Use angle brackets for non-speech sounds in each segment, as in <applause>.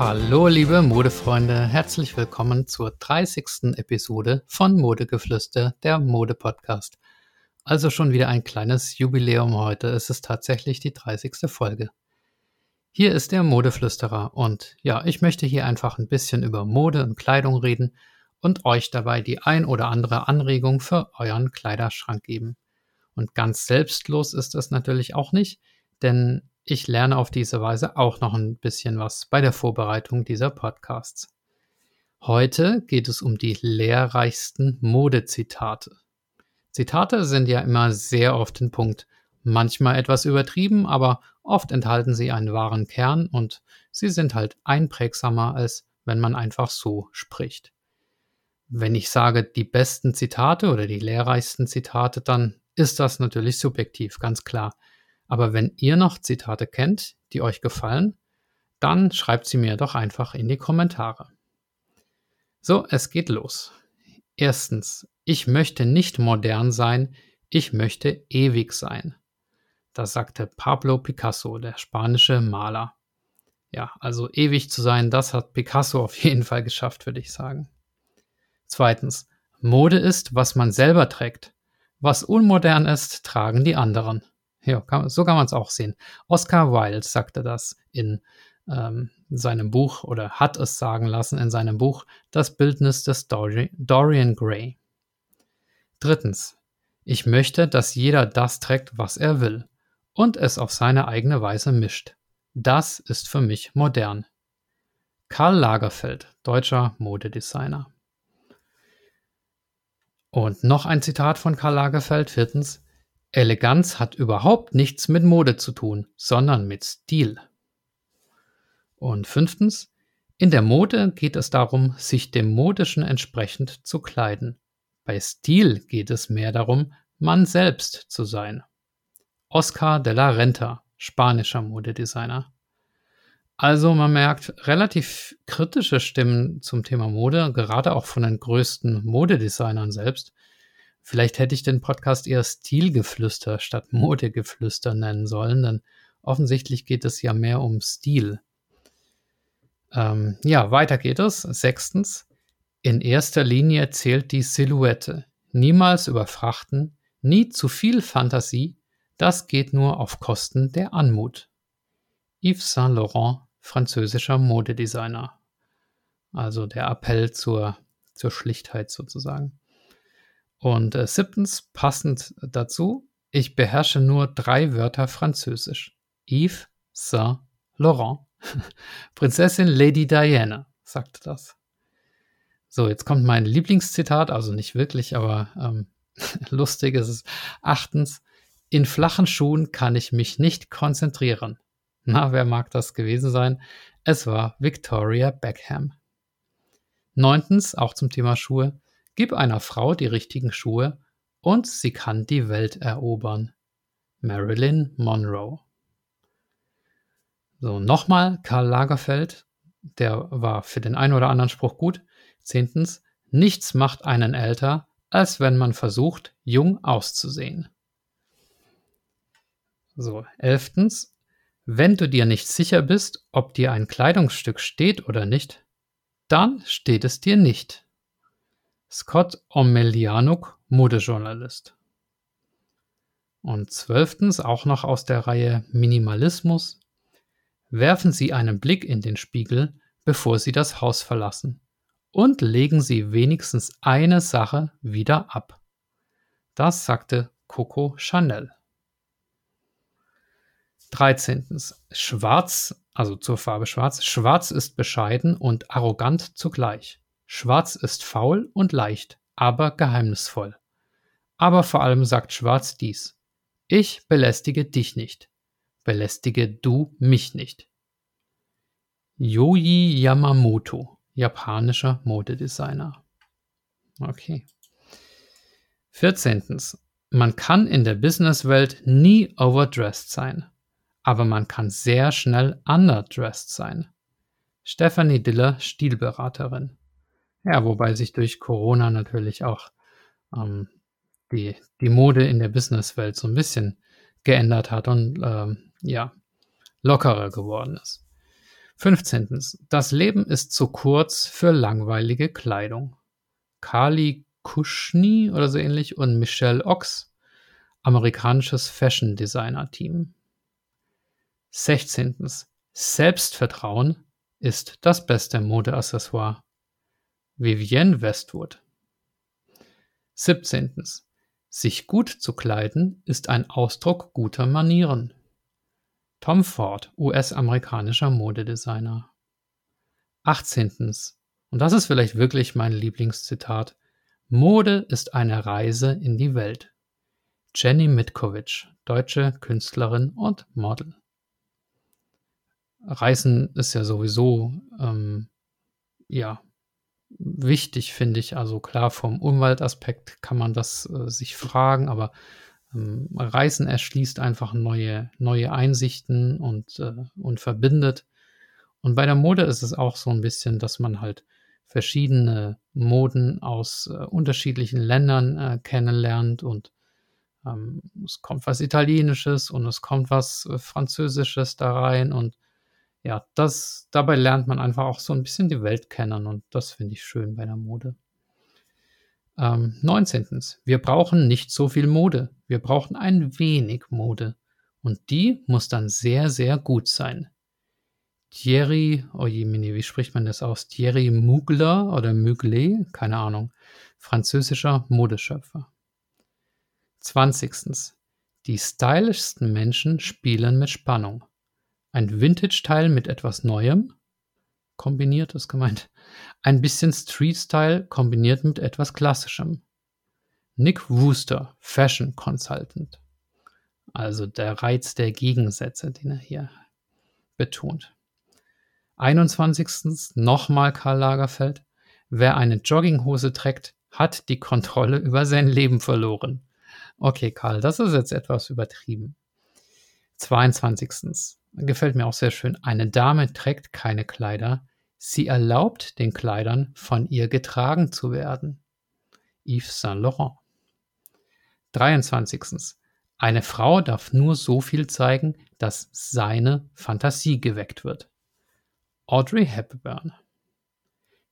Hallo liebe Modefreunde, herzlich willkommen zur 30. Episode von Modegeflüster, der Mode-Podcast. Also schon wieder ein kleines Jubiläum heute, es ist tatsächlich die 30. Folge. Hier ist der Modeflüsterer und ja, ich möchte hier einfach ein bisschen über Mode und Kleidung reden und euch dabei die ein oder andere Anregung für euren Kleiderschrank geben. Und ganz selbstlos ist es natürlich auch nicht, denn ich lerne auf diese Weise auch noch ein bisschen was bei der Vorbereitung dieser Podcasts. Heute geht es um die lehrreichsten Modezitate. Zitate sind ja immer sehr oft den Punkt, manchmal etwas übertrieben, aber oft enthalten sie einen wahren Kern und sie sind halt einprägsamer, als wenn man einfach so spricht. Wenn ich sage die besten Zitate oder die lehrreichsten Zitate, dann ist das natürlich subjektiv, ganz klar. Aber wenn ihr noch Zitate kennt, die euch gefallen, dann schreibt sie mir doch einfach in die Kommentare. So, es geht los. Erstens, ich möchte nicht modern sein, ich möchte ewig sein. Das sagte Pablo Picasso, der spanische Maler. Ja, also ewig zu sein, das hat Picasso <laughs> auf jeden Fall geschafft, würde ich sagen. Zweitens, Mode ist, was man selber trägt. Was unmodern ist, tragen die anderen. Ja, kann, so kann man es auch sehen. Oscar Wilde sagte das in ähm, seinem Buch oder hat es sagen lassen in seinem Buch Das Bildnis des Dori Dorian Gray. Drittens. Ich möchte, dass jeder das trägt, was er will und es auf seine eigene Weise mischt. Das ist für mich modern. Karl Lagerfeld, deutscher Modedesigner. Und noch ein Zitat von Karl Lagerfeld, viertens. Eleganz hat überhaupt nichts mit Mode zu tun, sondern mit Stil. Und fünftens, in der Mode geht es darum, sich dem Modischen entsprechend zu kleiden. Bei Stil geht es mehr darum, man selbst zu sein. Oscar de la Renta, spanischer Modedesigner. Also man merkt relativ kritische Stimmen zum Thema Mode, gerade auch von den größten Modedesignern selbst. Vielleicht hätte ich den Podcast eher Stilgeflüster statt Modegeflüster nennen sollen, denn offensichtlich geht es ja mehr um Stil. Ähm, ja, weiter geht es. Sechstens. In erster Linie zählt die Silhouette. Niemals überfrachten, nie zu viel Fantasie, das geht nur auf Kosten der Anmut. Yves Saint Laurent, französischer Modedesigner. Also der Appell zur, zur Schlichtheit sozusagen. Und äh, siebtens, passend dazu, ich beherrsche nur drei Wörter Französisch. Yves Saint Laurent. <laughs> Prinzessin Lady Diana sagte das. So, jetzt kommt mein Lieblingszitat, also nicht wirklich, aber ähm, <laughs> lustig ist es. Achtens, in flachen Schuhen kann ich mich nicht konzentrieren. Na, wer mag das gewesen sein? Es war Victoria Beckham. Neuntens, auch zum Thema Schuhe, Gib einer Frau die richtigen Schuhe und sie kann die Welt erobern. Marilyn Monroe. So, nochmal Karl Lagerfeld, der war für den einen oder anderen Spruch gut. Zehntens, nichts macht einen älter, als wenn man versucht, jung auszusehen. So, elftens, wenn du dir nicht sicher bist, ob dir ein Kleidungsstück steht oder nicht, dann steht es dir nicht. Scott Omelianuk, Modejournalist. Und zwölftens, auch noch aus der Reihe Minimalismus, werfen Sie einen Blick in den Spiegel, bevor Sie das Haus verlassen, und legen Sie wenigstens eine Sache wieder ab. Das sagte Coco Chanel. 13. Schwarz, also zur Farbe Schwarz. Schwarz ist bescheiden und arrogant zugleich. Schwarz ist faul und leicht, aber geheimnisvoll. Aber vor allem sagt Schwarz dies. Ich belästige dich nicht. Belästige du mich nicht. Yoji Yamamoto, japanischer Modedesigner. Okay. 14. Man kann in der Businesswelt nie overdressed sein, aber man kann sehr schnell underdressed sein. Stephanie Diller, Stilberaterin. Ja, wobei sich durch Corona natürlich auch ähm, die, die Mode in der Businesswelt so ein bisschen geändert hat und ähm, ja, lockerer geworden ist. 15. Das Leben ist zu kurz für langweilige Kleidung. Kali Kushni oder so ähnlich und Michelle Ox, amerikanisches Fashion Designer Team. 16. Selbstvertrauen ist das beste Modeaccessoire. Vivienne Westwood. 17. Sich gut zu kleiden ist ein Ausdruck guter Manieren. Tom Ford, US-amerikanischer Modedesigner. 18. Und das ist vielleicht wirklich mein Lieblingszitat. Mode ist eine Reise in die Welt. Jenny Mitkovic, deutsche Künstlerin und Model. Reisen ist ja sowieso ähm, ja wichtig, finde ich. Also klar, vom Umweltaspekt kann man das äh, sich fragen, aber ähm, Reisen erschließt einfach neue, neue Einsichten und, äh, und verbindet. Und bei der Mode ist es auch so ein bisschen, dass man halt verschiedene Moden aus äh, unterschiedlichen Ländern äh, kennenlernt und ähm, es kommt was Italienisches und es kommt was äh, Französisches da rein und ja, das, dabei lernt man einfach auch so ein bisschen die Welt kennen und das finde ich schön bei der Mode. Ähm, 19. Wir brauchen nicht so viel Mode. Wir brauchen ein wenig Mode. Und die muss dann sehr, sehr gut sein. Thierry, oh je, wie spricht man das aus? Thierry Mugler oder Mugler, keine Ahnung, französischer Modeschöpfer. 20. Die stylischsten Menschen spielen mit Spannung. Ein Vintage-Teil mit etwas Neuem, kombiniert ist gemeint. Ein bisschen Street-Style kombiniert mit etwas Klassischem. Nick Wooster, Fashion Consultant. Also der Reiz der Gegensätze, den er hier betont. 21. nochmal Karl Lagerfeld. Wer eine Jogginghose trägt, hat die Kontrolle über sein Leben verloren. Okay, Karl, das ist jetzt etwas übertrieben. 22. Gefällt mir auch sehr schön. Eine Dame trägt keine Kleider. Sie erlaubt den Kleidern, von ihr getragen zu werden. Yves Saint Laurent. 23. Eine Frau darf nur so viel zeigen, dass seine Fantasie geweckt wird. Audrey Hepburn.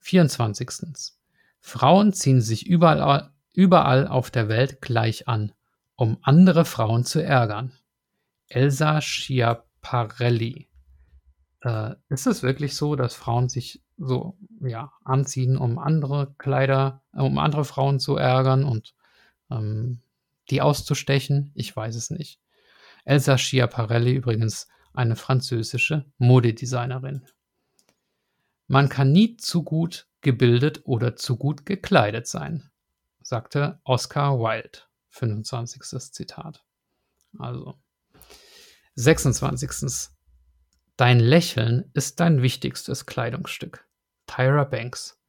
24. Frauen ziehen sich überall, überall auf der Welt gleich an, um andere Frauen zu ärgern. Elsa Schiaparelli. Äh, ist es wirklich so, dass Frauen sich so ja, anziehen, um andere Kleider, äh, um andere Frauen zu ärgern und ähm, die auszustechen? Ich weiß es nicht. Elsa Schiaparelli übrigens eine französische Modedesignerin. Man kann nie zu gut gebildet oder zu gut gekleidet sein, sagte Oscar Wilde. 25. Zitat. Also 26. Dein Lächeln ist dein wichtigstes Kleidungsstück. Tyra Banks.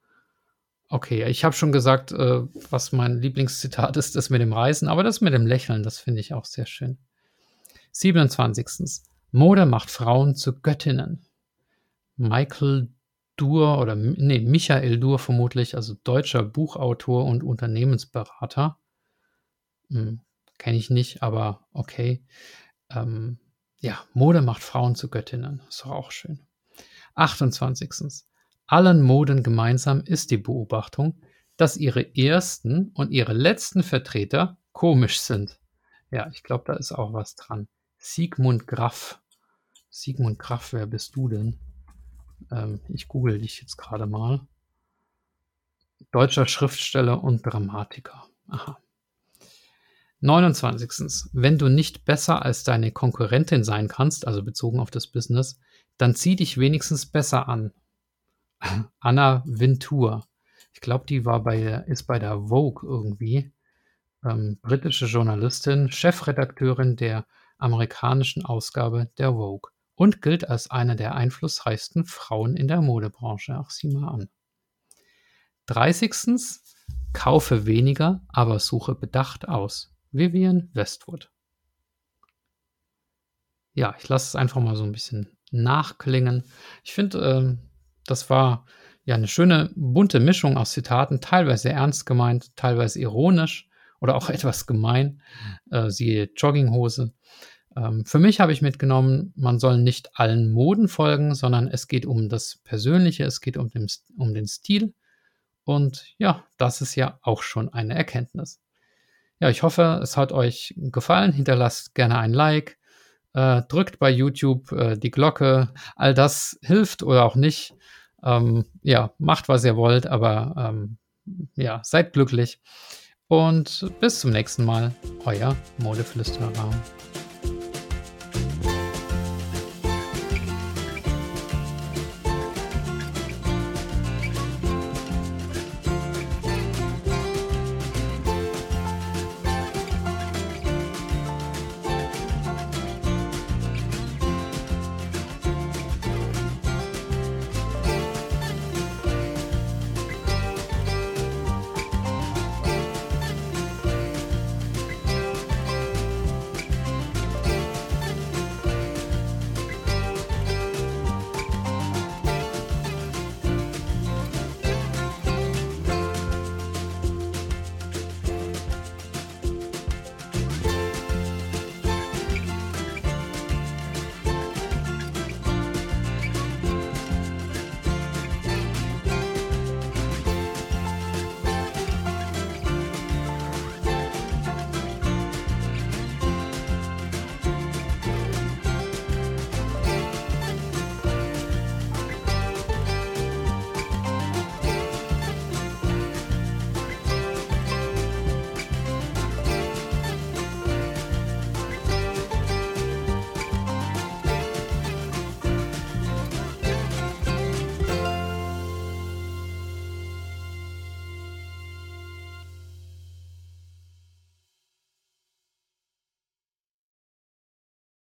Okay, ich habe schon gesagt, äh, was mein Lieblingszitat ist, das mit dem Reisen, aber das mit dem Lächeln, das finde ich auch sehr schön. 27. Mode macht Frauen zu Göttinnen. Michael Dur oder nee, Michael Dur vermutlich, also deutscher Buchautor und Unternehmensberater. Hm, Kenne ich nicht, aber okay. Ähm, ja, Mode macht Frauen zu Göttinnen. Ist doch auch schön. 28. Allen Moden gemeinsam ist die Beobachtung, dass ihre ersten und ihre letzten Vertreter komisch sind. Ja, ich glaube, da ist auch was dran. Sigmund Graff. Sigmund Graff, wer bist du denn? Ähm, ich google dich jetzt gerade mal. Deutscher Schriftsteller und Dramatiker. Aha. 29. Wenn du nicht besser als deine Konkurrentin sein kannst, also bezogen auf das Business, dann zieh dich wenigstens besser an. <laughs> Anna Wintour. Ich glaube, die war bei, ist bei der Vogue irgendwie. Ähm, britische Journalistin, Chefredakteurin der amerikanischen Ausgabe der Vogue und gilt als eine der einflussreichsten Frauen in der Modebranche. Ach, sieh mal an. 30. Kaufe weniger, aber suche bedacht aus. Vivian Westwood. Ja, ich lasse es einfach mal so ein bisschen nachklingen. Ich finde, ähm, das war ja eine schöne bunte Mischung aus Zitaten, teilweise ernst gemeint, teilweise ironisch oder auch <laughs> etwas gemein. Äh, siehe Jogginghose. Ähm, für mich habe ich mitgenommen, man soll nicht allen Moden folgen, sondern es geht um das Persönliche, es geht um den, um den Stil. Und ja, das ist ja auch schon eine Erkenntnis. Ja, ich hoffe, es hat euch gefallen. Hinterlasst gerne ein Like, äh, drückt bei YouTube äh, die Glocke. All das hilft oder auch nicht. Ähm, ja, macht, was ihr wollt, aber ähm, ja, seid glücklich. Und bis zum nächsten Mal, euer Modeflüsterer.